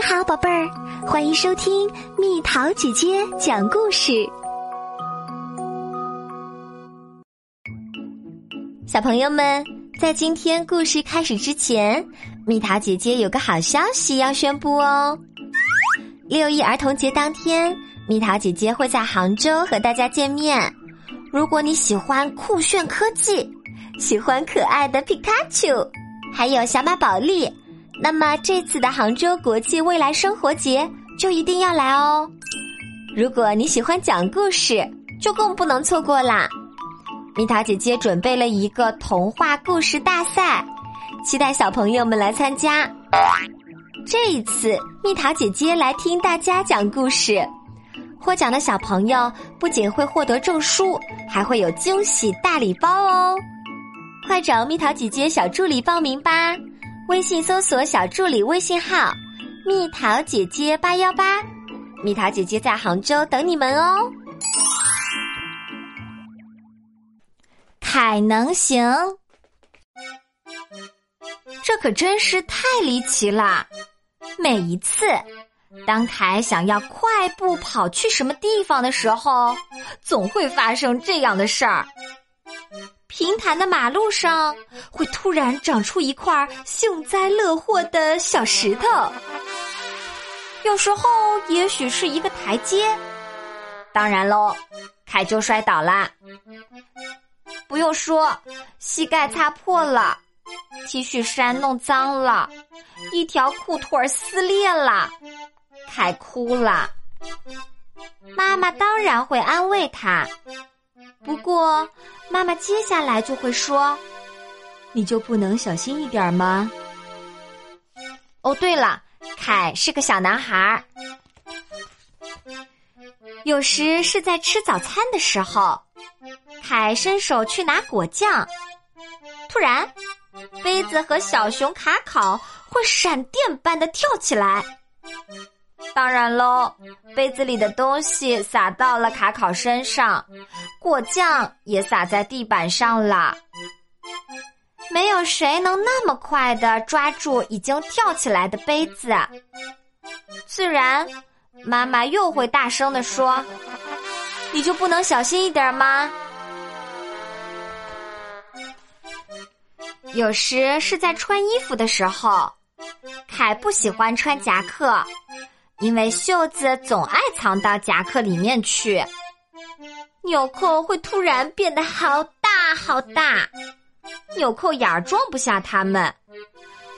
你好，宝贝儿，欢迎收听蜜桃姐姐讲故事。小朋友们，在今天故事开始之前，蜜桃姐姐有个好消息要宣布哦！六一儿童节当天，蜜桃姐姐会在杭州和大家见面。如果你喜欢酷炫科技，喜欢可爱的皮卡丘，还有小马宝莉。那么这次的杭州国际未来生活节就一定要来哦！如果你喜欢讲故事，就更不能错过啦！蜜桃姐姐准备了一个童话故事大赛，期待小朋友们来参加。这一次，蜜桃姐姐来听大家讲故事，获奖的小朋友不仅会获得证书，还会有惊喜大礼包哦！快找蜜桃姐姐小助理报名吧！微信搜索小助理微信号“蜜桃姐姐八幺八”，蜜桃姐姐在杭州等你们哦。凯能行，这可真是太离奇了！每一次，当凯想要快步跑去什么地方的时候，总会发生这样的事儿。平坦的马路上会突然长出一块幸灾乐祸的小石头，有时候也许是一个台阶。当然喽，凯就摔倒啦。不用说，膝盖擦破了，T 恤衫弄脏了，一条裤腿撕裂了，凯哭了。妈妈当然会安慰他。不过，妈妈接下来就会说：“你就不能小心一点吗？”哦，对了，凯是个小男孩儿。有时是在吃早餐的时候，凯伸手去拿果酱，突然，杯子和小熊卡考会闪电般的跳起来。当然喽，杯子里的东西洒到了卡考身上，果酱也洒在地板上了。没有谁能那么快的抓住已经跳起来的杯子。自然，妈妈又会大声的说：“你就不能小心一点吗？”有时是在穿衣服的时候，凯不喜欢穿夹克。因为袖子总爱藏到夹克里面去，纽扣会突然变得好大好大，纽扣眼儿装不下它们，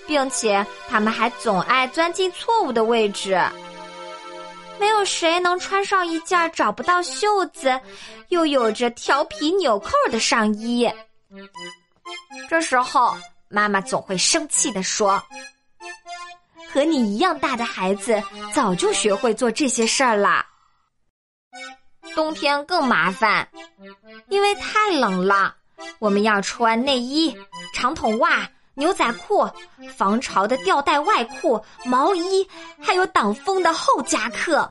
并且它们还总爱钻进错误的位置。没有谁能穿上一件找不到袖子，又有着调皮纽扣的上衣。这时候，妈妈总会生气地说。和你一样大的孩子早就学会做这些事儿啦。冬天更麻烦，因为太冷了，我们要穿内衣、长筒袜、牛仔裤、防潮的吊带外裤、毛衣，还有挡风的厚夹克。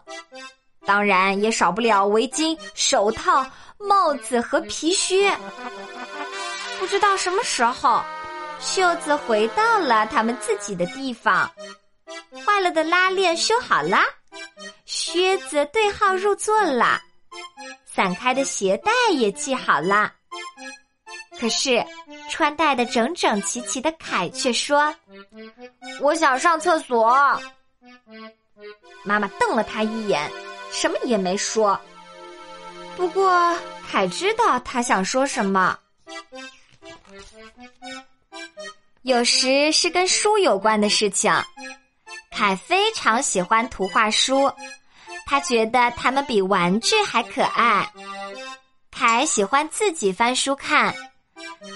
当然也少不了围巾、手套、帽子和皮靴。不知道什么时候，袖子回到了他们自己的地方。坏了的拉链修好了，靴子对号入座了，散开的鞋带也系好了。可是穿戴的整整齐齐的凯却说：“我想上厕所。”妈妈瞪了他一眼，什么也没说。不过凯知道他想说什么。有时是跟书有关的事情。凯非常喜欢图画书，他觉得它们比玩具还可爱。凯喜欢自己翻书看，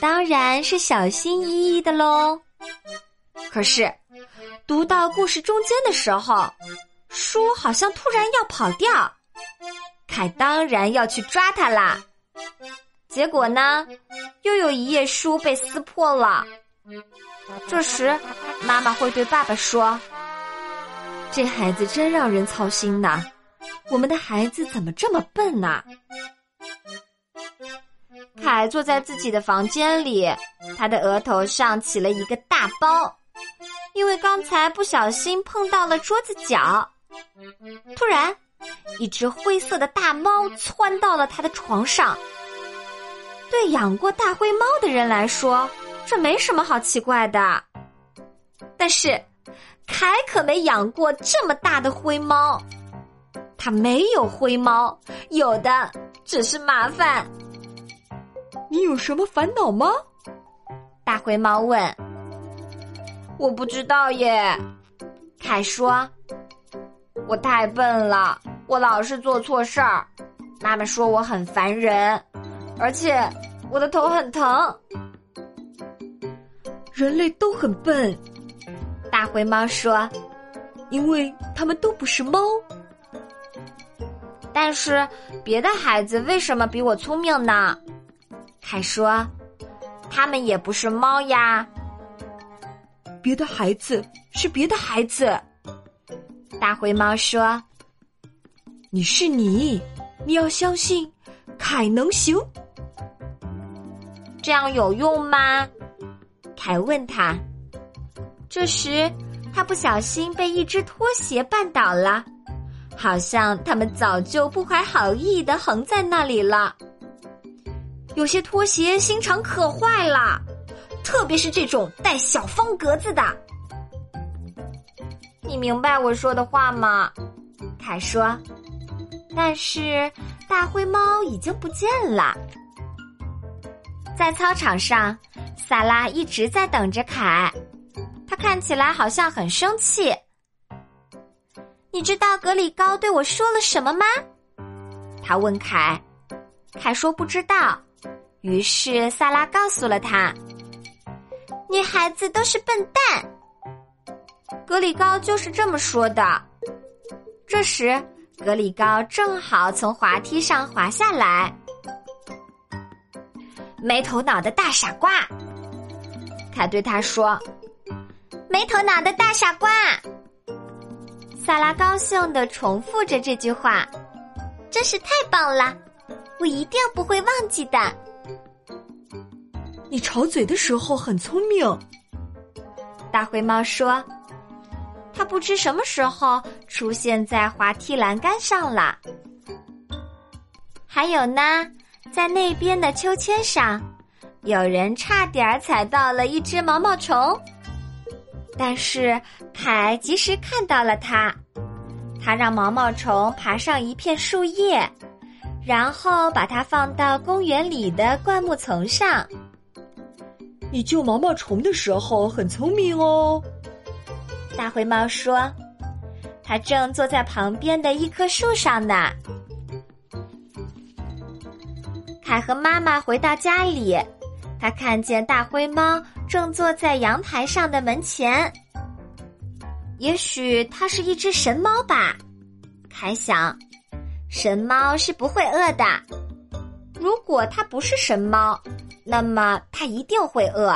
当然是小心翼翼的喽。可是，读到故事中间的时候，书好像突然要跑掉，凯当然要去抓它啦。结果呢，又有一页书被撕破了。这时，妈妈会对爸爸说。这孩子真让人操心呐！我们的孩子怎么这么笨呐？凯坐在自己的房间里，他的额头上起了一个大包，因为刚才不小心碰到了桌子角。突然，一只灰色的大猫窜到了他的床上。对养过大灰猫的人来说，这没什么好奇怪的。但是，凯可没养过这么大的灰猫。他没有灰猫，有的只是麻烦。你有什么烦恼吗？大灰猫问。我不知道耶，凯说。我太笨了，我老是做错事儿。妈妈说我很烦人，而且我的头很疼。人类都很笨，大灰猫说，因为他们都不是猫。但是别的孩子为什么比我聪明呢？凯说，他们也不是猫呀。别的孩子是别的孩子。大灰猫说：“你是你，你要相信，凯能行。这样有用吗？”凯问他。这时，他不小心被一只拖鞋绊倒了，好像他们早就不怀好意的横在那里了。有些拖鞋心肠可坏了，特别是这种带小方格子的。你明白我说的话吗？凯说。但是大灰猫已经不见了。在操场上，萨拉一直在等着凯。看起来好像很生气。你知道格里高对我说了什么吗？他问凯。凯说不知道。于是萨拉告诉了他：“女孩子都是笨蛋。”格里高就是这么说的。这时，格里高正好从滑梯上滑下来。没头脑的大傻瓜，凯对他说：“没头脑的大傻瓜。”萨拉高兴的重复着这句话：“真是太棒了，我一定不会忘记的。”你吵嘴的时候很聪明，大灰猫说。他不知什么时候出现在滑梯栏杆上了。还有呢，在那边的秋千上，有人差点踩到了一只毛毛虫。但是凯及时看到了它，他让毛毛虫爬上一片树叶，然后把它放到公园里的灌木丛上。你救毛毛虫的时候很聪明哦。大灰猫说：“它正坐在旁边的一棵树上呢。”凯和妈妈回到家里，他看见大灰猫正坐在阳台上的门前。也许它是一只神猫吧？凯想，神猫是不会饿的。如果它不是神猫，那么它一定会饿。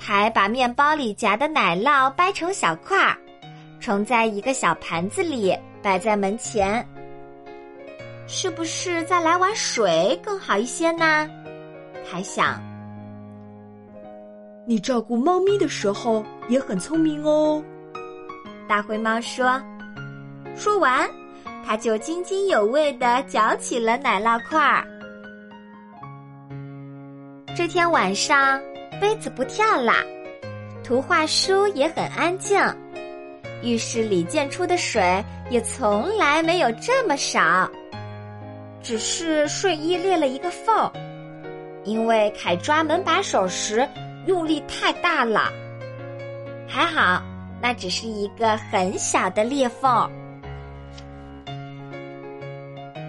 凯把面包里夹的奶酪掰成小块儿，盛在一个小盘子里，摆在门前。是不是再来碗水更好一些呢？还想，你照顾猫咪的时候也很聪明哦。大灰猫说。说完，它就津津有味的嚼起了奶酪块儿。这天晚上。杯子不跳啦，图画书也很安静，浴室里溅出的水也从来没有这么少。只是睡衣裂了一个缝，因为凯抓门把手时用力太大了。还好，那只是一个很小的裂缝。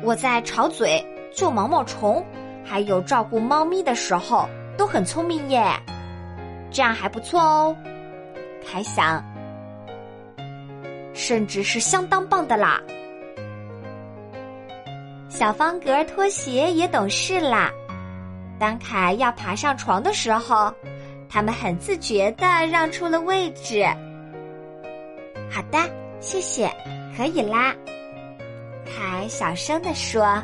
我在吵嘴、救毛毛虫，还有照顾猫咪的时候。都很聪明耶，这样还不错哦。凯想，甚至是相当棒的啦。小方格拖鞋也懂事啦。当凯要爬上床的时候，他们很自觉的让出了位置。好的，谢谢，可以啦。凯小声的说。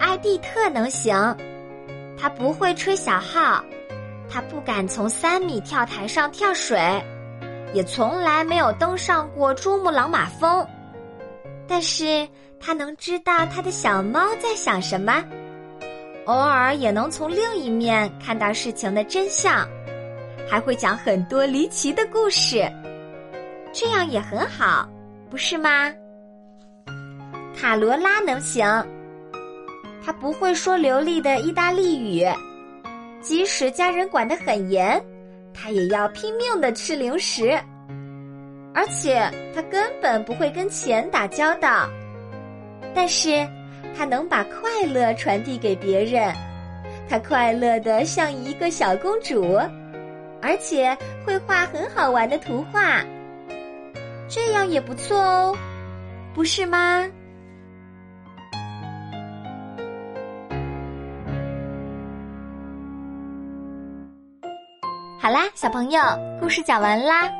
艾蒂特能行，他不会吹小号，他不敢从三米跳台上跳水，也从来没有登上过珠穆朗玛峰。但是他能知道他的小猫在想什么，偶尔也能从另一面看到事情的真相，还会讲很多离奇的故事。这样也很好，不是吗？卡罗拉能行，他不会说流利的意大利语，即使家人管得很严，他也要拼命的吃零食，而且他根本不会跟钱打交道。但是，他能把快乐传递给别人，他快乐的像一个小公主，而且会画很好玩的图画。这样也不错哦，不是吗？好啦，小朋友，故事讲完啦。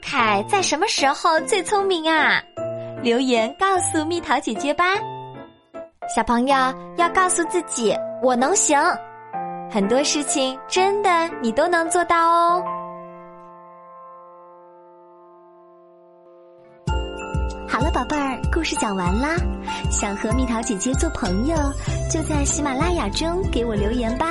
凯在什么时候最聪明啊？留言告诉蜜桃姐姐吧。小朋友要告诉自己，我能行，很多事情真的你都能做到哦。好了，宝贝儿，故事讲完啦。想和蜜桃姐姐做朋友，就在喜马拉雅中给我留言吧。